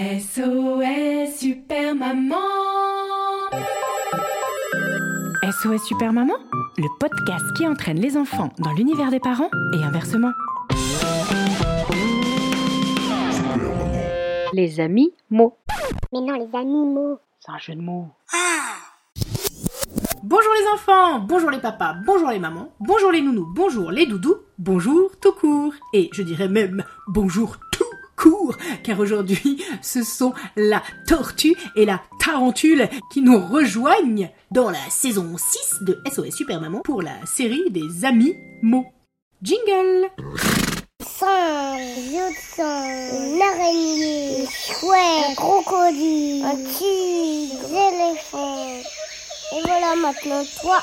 SOS Super Maman SOS Super Maman, le podcast qui entraîne les enfants dans l'univers des parents et inversement. Les amis mots. Mais non, les animaux. C'est un jeu de mots. Bonjour les enfants, bonjour les papas, bonjour les mamans, bonjour les nounous, bonjour les doudous, bonjour tout court. Et je dirais même bonjour tout car aujourd'hui ce sont la tortue et la tarentule qui nous rejoignent dans la saison 6 de SOS Super Maman pour la série des amis mots. Jingle de singe, une araignée, un crocodile, un tigre, des éléphants. Et voilà maintenant toi.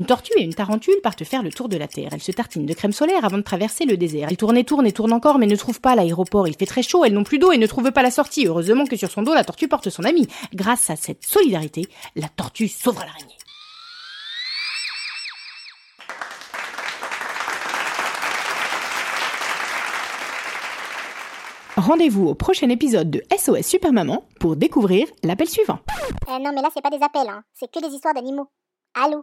Une tortue et une tarentule partent faire le tour de la Terre. Elles se tartinent de crème solaire avant de traverser le désert. Elles tournent et tournent et tournent encore, mais ne trouvent pas l'aéroport. Il fait très chaud, elles n'ont plus d'eau et ne trouvent pas la sortie. Heureusement que sur son dos, la tortue porte son ami. Grâce à cette solidarité, la tortue sauvera l'araignée. Rendez-vous au prochain épisode de SOS Super Maman pour découvrir l'appel suivant. Euh, non, mais là, c'est pas des appels, hein. c'est que des histoires d'animaux. Allô?